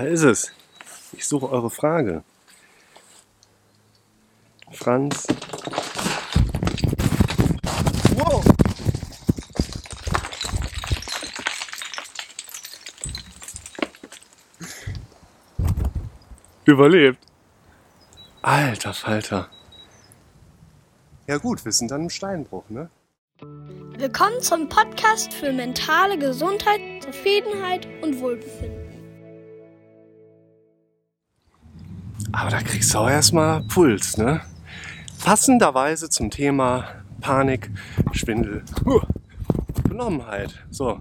Da ist es. Ich suche eure Frage. Franz. Wow. Überlebt. Alter Falter. Ja gut, wir sind dann im Steinbruch, ne? Willkommen zum Podcast für mentale Gesundheit, Zufriedenheit und Wohlbefinden. Aber da kriegst du auch erstmal Puls, ne? Passenderweise zum Thema Panik, Schwindel, huh, Benommenheit. So.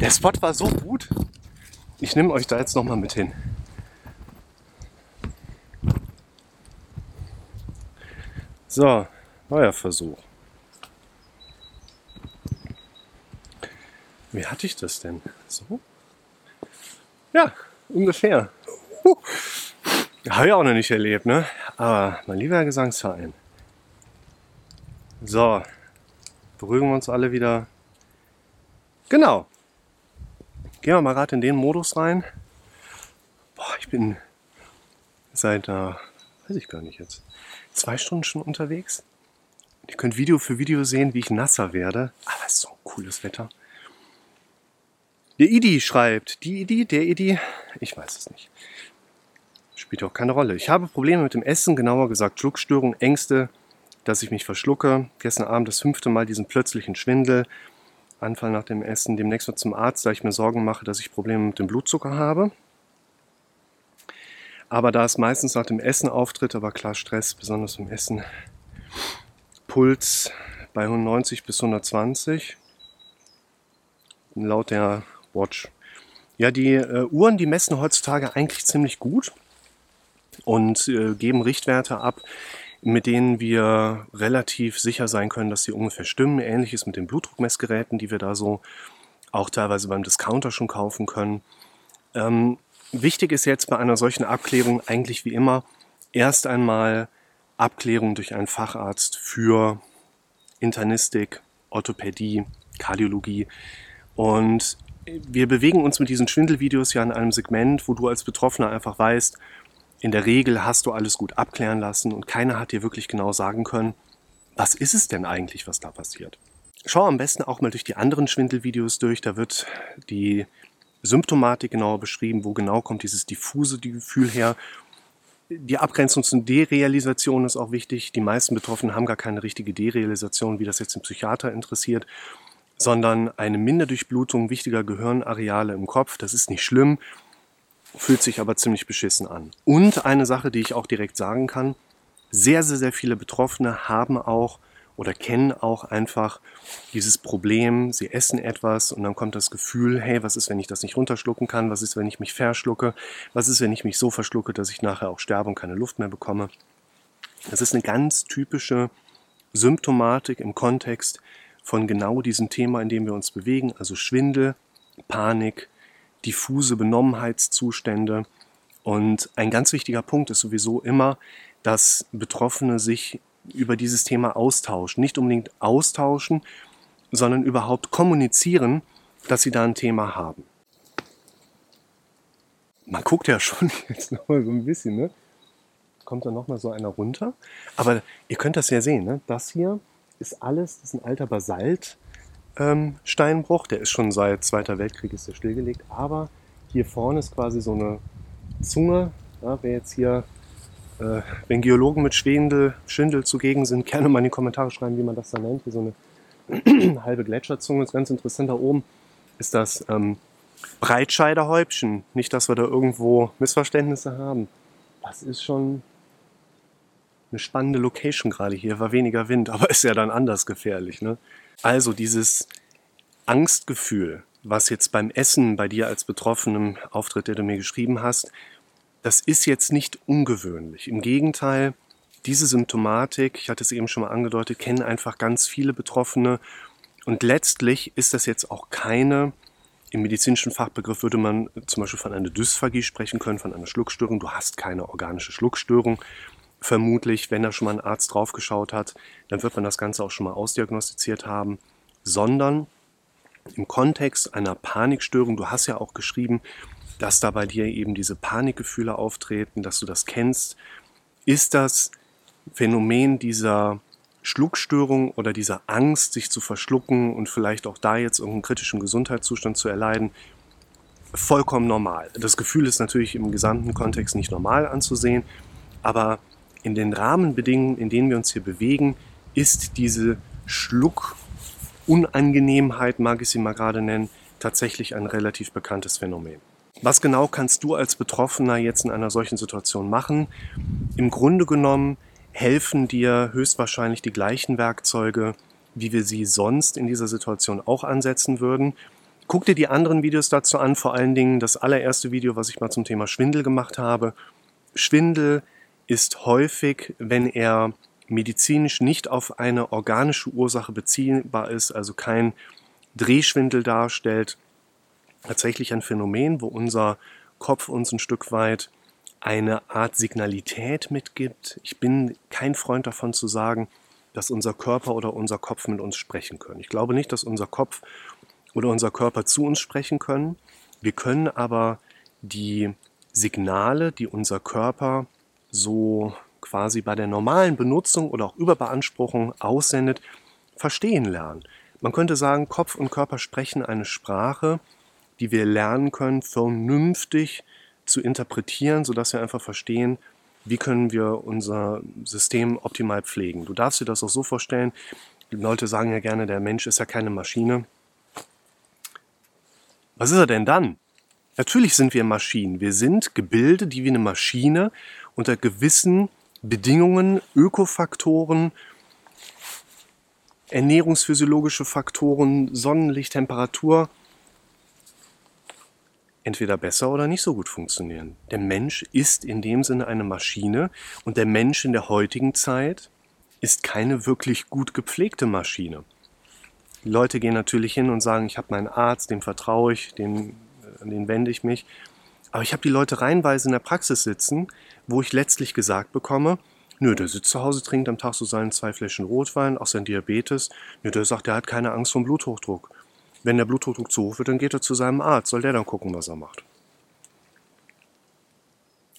Der Spot war so gut. Ich nehme euch da jetzt nochmal mit hin. So, neuer Versuch. Wie hatte ich das denn? So? Ja, ungefähr. Habe ich auch noch nicht erlebt, ne? Aber mein lieber Gesangsverein. So, beruhigen wir uns alle wieder. Genau. Gehen wir mal gerade in den Modus rein. Boah, ich bin seit, äh, weiß ich gar nicht jetzt, zwei Stunden schon unterwegs. Ihr könnt Video für Video sehen, wie ich nasser werde. Aber es ist so ein cooles Wetter. Der Idi schreibt, die Idi, der Idi, ich weiß es nicht. Spielt auch keine Rolle. Ich habe Probleme mit dem Essen, genauer gesagt Schluckstörungen, Ängste, dass ich mich verschlucke. Gestern Abend das fünfte Mal diesen plötzlichen Schwindel, Anfall nach dem Essen. Demnächst mal zum Arzt, da ich mir Sorgen mache, dass ich Probleme mit dem Blutzucker habe. Aber da es meistens nach dem Essen auftritt, aber klar Stress, besonders beim Essen, Puls bei 90 bis 120, laut der Watch. Ja, die äh, Uhren, die messen heutzutage eigentlich ziemlich gut und äh, geben Richtwerte ab, mit denen wir relativ sicher sein können, dass sie ungefähr stimmen. Ähnliches mit den Blutdruckmessgeräten, die wir da so auch teilweise beim Discounter schon kaufen können. Ähm, wichtig ist jetzt bei einer solchen Abklärung eigentlich wie immer erst einmal Abklärung durch einen Facharzt für Internistik, Orthopädie, Kardiologie. Und wir bewegen uns mit diesen Schwindelvideos ja in einem Segment, wo du als Betroffener einfach weißt, in der Regel hast du alles gut abklären lassen und keiner hat dir wirklich genau sagen können, was ist es denn eigentlich, was da passiert. Schau am besten auch mal durch die anderen Schwindelvideos durch, da wird die Symptomatik genauer beschrieben, wo genau kommt dieses diffuse Gefühl her. Die Abgrenzung zur Derealisation ist auch wichtig. Die meisten Betroffenen haben gar keine richtige Derealisation, wie das jetzt den Psychiater interessiert sondern eine Minderdurchblutung wichtiger Gehirnareale im Kopf. Das ist nicht schlimm, fühlt sich aber ziemlich beschissen an. Und eine Sache, die ich auch direkt sagen kann, sehr, sehr, sehr viele Betroffene haben auch oder kennen auch einfach dieses Problem, sie essen etwas und dann kommt das Gefühl, hey, was ist, wenn ich das nicht runterschlucken kann? Was ist, wenn ich mich verschlucke? Was ist, wenn ich mich so verschlucke, dass ich nachher auch sterbe und keine Luft mehr bekomme? Das ist eine ganz typische Symptomatik im Kontext von genau diesem Thema, in dem wir uns bewegen, also Schwindel, Panik, diffuse Benommenheitszustände. Und ein ganz wichtiger Punkt ist sowieso immer, dass Betroffene sich über dieses Thema austauschen. Nicht unbedingt austauschen, sondern überhaupt kommunizieren, dass sie da ein Thema haben. Man guckt ja schon jetzt nochmal so ein bisschen, ne? Kommt da nochmal so einer runter. Aber ihr könnt das ja sehen, ne? Das hier ist alles, das ist ein alter Basaltsteinbruch, ähm, der ist schon seit Zweiter Weltkrieg ist der stillgelegt, aber hier vorne ist quasi so eine Zunge, ja, wer jetzt hier, äh, wenn Geologen mit Schwindel, Schwindel zugegen sind, gerne mal in die Kommentare schreiben, wie man das da nennt, hier so eine halbe Gletscherzunge, ist ganz interessant, da oben ist das ähm, Breitscheiderhäubchen, nicht, dass wir da irgendwo Missverständnisse haben. Das ist schon eine spannende Location gerade hier, war weniger Wind, aber ist ja dann anders gefährlich. Ne? Also dieses Angstgefühl, was jetzt beim Essen bei dir als betroffenem Auftritt, der du mir geschrieben hast, das ist jetzt nicht ungewöhnlich. Im Gegenteil, diese Symptomatik, ich hatte es eben schon mal angedeutet, kennen einfach ganz viele Betroffene. Und letztlich ist das jetzt auch keine, im medizinischen Fachbegriff würde man zum Beispiel von einer Dysphagie sprechen können, von einer Schluckstörung. Du hast keine organische Schluckstörung, vermutlich, wenn da schon mal ein Arzt draufgeschaut hat, dann wird man das Ganze auch schon mal ausdiagnostiziert haben. sondern im Kontext einer Panikstörung, du hast ja auch geschrieben, dass da bei dir eben diese Panikgefühle auftreten, dass du das kennst, ist das Phänomen dieser Schluckstörung oder dieser Angst, sich zu verschlucken und vielleicht auch da jetzt irgendeinen kritischen Gesundheitszustand zu erleiden, vollkommen normal. Das Gefühl ist natürlich im gesamten Kontext nicht normal anzusehen, aber in den Rahmenbedingungen, in denen wir uns hier bewegen, ist diese Schluckunangenehmheit, mag ich sie mal gerade nennen, tatsächlich ein relativ bekanntes Phänomen. Was genau kannst du als Betroffener jetzt in einer solchen Situation machen? Im Grunde genommen helfen dir höchstwahrscheinlich die gleichen Werkzeuge, wie wir sie sonst in dieser Situation auch ansetzen würden. Guck dir die anderen Videos dazu an, vor allen Dingen das allererste Video, was ich mal zum Thema Schwindel gemacht habe. Schwindel ist häufig, wenn er medizinisch nicht auf eine organische Ursache beziehbar ist, also kein Drehschwindel darstellt, tatsächlich ein Phänomen, wo unser Kopf uns ein Stück weit eine Art Signalität mitgibt. Ich bin kein Freund davon zu sagen, dass unser Körper oder unser Kopf mit uns sprechen können. Ich glaube nicht, dass unser Kopf oder unser Körper zu uns sprechen können. Wir können aber die Signale, die unser Körper so quasi bei der normalen Benutzung oder auch Überbeanspruchung aussendet, verstehen lernen. Man könnte sagen, Kopf und Körper sprechen eine Sprache, die wir lernen können, vernünftig zu interpretieren, sodass wir einfach verstehen, wie können wir unser System optimal pflegen. Du darfst dir das auch so vorstellen, die Leute sagen ja gerne, der Mensch ist ja keine Maschine. Was ist er denn dann? Natürlich sind wir Maschinen. Wir sind Gebilde, die wie eine Maschine unter gewissen Bedingungen, Ökofaktoren, ernährungsphysiologische Faktoren, Sonnenlicht, Temperatur entweder besser oder nicht so gut funktionieren. Der Mensch ist in dem Sinne eine Maschine und der Mensch in der heutigen Zeit ist keine wirklich gut gepflegte Maschine. Die Leute gehen natürlich hin und sagen, ich habe meinen Arzt, dem vertraue ich, den, an den wende ich mich. Aber ich habe die Leute reihenweise in der Praxis sitzen, wo ich letztlich gesagt bekomme, nö, der sitzt zu Hause, trinkt am Tag so seinen zwei Fläschchen Rotwein, auch sein Diabetes. Nö, der sagt, der hat keine Angst vor Bluthochdruck. Wenn der Bluthochdruck zu hoch wird, dann geht er zu seinem Arzt. Soll der dann gucken, was er macht?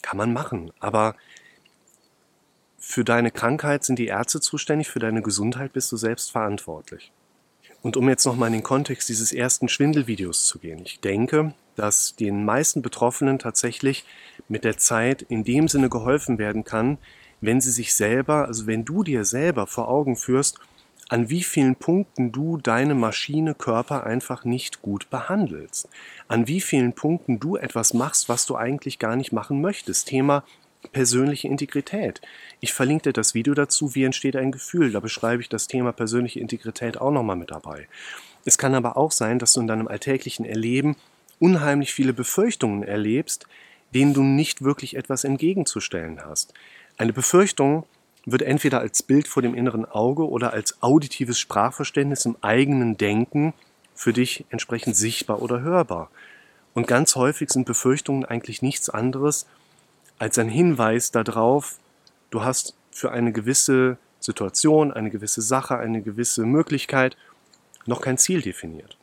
Kann man machen, aber für deine Krankheit sind die Ärzte zuständig, für deine Gesundheit bist du selbst verantwortlich. Und um jetzt nochmal in den Kontext dieses ersten Schwindelvideos zu gehen. Ich denke, dass den meisten Betroffenen tatsächlich mit der Zeit in dem Sinne geholfen werden kann, wenn sie sich selber, also wenn du dir selber vor Augen führst, an wie vielen Punkten du deine Maschine Körper einfach nicht gut behandelst. An wie vielen Punkten du etwas machst, was du eigentlich gar nicht machen möchtest. Thema persönliche Integrität. Ich verlinke dir das Video dazu, wie entsteht ein Gefühl. Da beschreibe ich das Thema persönliche Integrität auch nochmal mit dabei. Es kann aber auch sein, dass du in deinem alltäglichen Erleben unheimlich viele Befürchtungen erlebst, denen du nicht wirklich etwas entgegenzustellen hast. Eine Befürchtung wird entweder als Bild vor dem inneren Auge oder als auditives Sprachverständnis im eigenen Denken für dich entsprechend sichtbar oder hörbar. Und ganz häufig sind Befürchtungen eigentlich nichts anderes als ein Hinweis darauf, du hast für eine gewisse Situation, eine gewisse Sache, eine gewisse Möglichkeit noch kein Ziel definiert.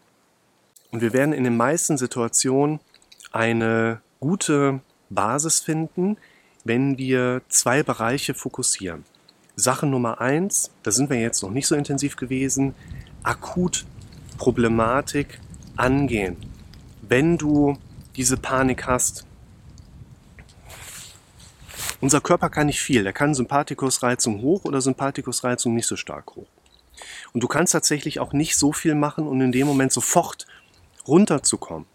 Und wir werden in den meisten Situationen eine gute Basis finden, wenn wir zwei Bereiche fokussieren. Sache Nummer eins, da sind wir jetzt noch nicht so intensiv gewesen, akut Problematik angehen. Wenn du diese Panik hast, unser Körper kann nicht viel. Der kann Sympathikusreizung hoch oder Sympathikusreizung nicht so stark hoch. Und du kannst tatsächlich auch nicht so viel machen und in dem Moment sofort runterzukommen.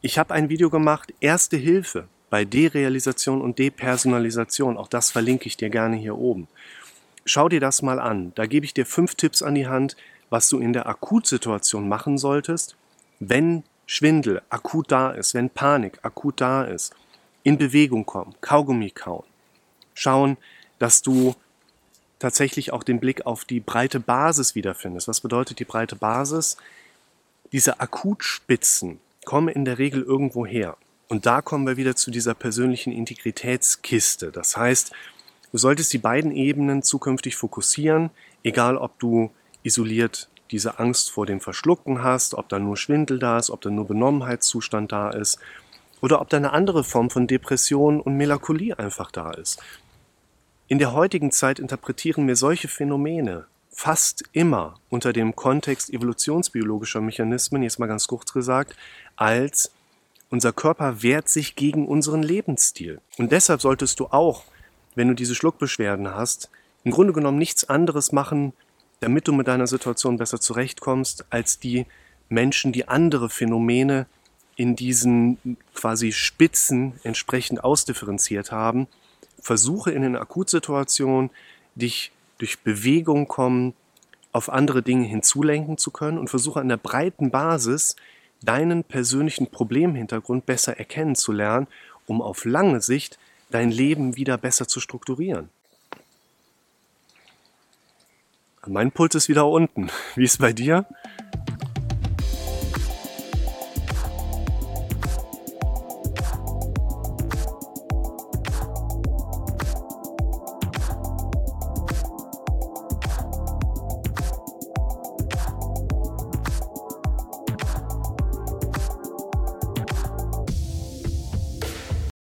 Ich habe ein Video gemacht, Erste Hilfe bei Derealisation und Depersonalisation. Auch das verlinke ich dir gerne hier oben. Schau dir das mal an. Da gebe ich dir fünf Tipps an die Hand, was du in der Akutsituation machen solltest, wenn Schwindel akut da ist, wenn Panik akut da ist. In Bewegung kommen, Kaugummi kauen. Schauen, dass du tatsächlich auch den Blick auf die breite Basis wiederfindest. Was bedeutet die breite Basis? Diese Akutspitzen kommen in der Regel irgendwo her. Und da kommen wir wieder zu dieser persönlichen Integritätskiste. Das heißt, du solltest die beiden Ebenen zukünftig fokussieren, egal ob du isoliert diese Angst vor dem Verschlucken hast, ob da nur Schwindel da ist, ob da nur Benommenheitszustand da ist oder ob da eine andere Form von Depression und Melancholie einfach da ist. In der heutigen Zeit interpretieren wir solche Phänomene fast immer unter dem Kontext evolutionsbiologischer Mechanismen, jetzt mal ganz kurz gesagt, als unser Körper wehrt sich gegen unseren Lebensstil. Und deshalb solltest du auch, wenn du diese Schluckbeschwerden hast, im Grunde genommen nichts anderes machen, damit du mit deiner Situation besser zurechtkommst, als die Menschen, die andere Phänomene in diesen quasi Spitzen entsprechend ausdifferenziert haben. Versuche in den Akutsituationen, dich durch Bewegung kommen, auf andere Dinge hinzulenken zu können und versuche an der breiten Basis deinen persönlichen Problemhintergrund besser erkennen zu lernen, um auf lange Sicht dein Leben wieder besser zu strukturieren. Mein Puls ist wieder unten. Wie ist es bei dir?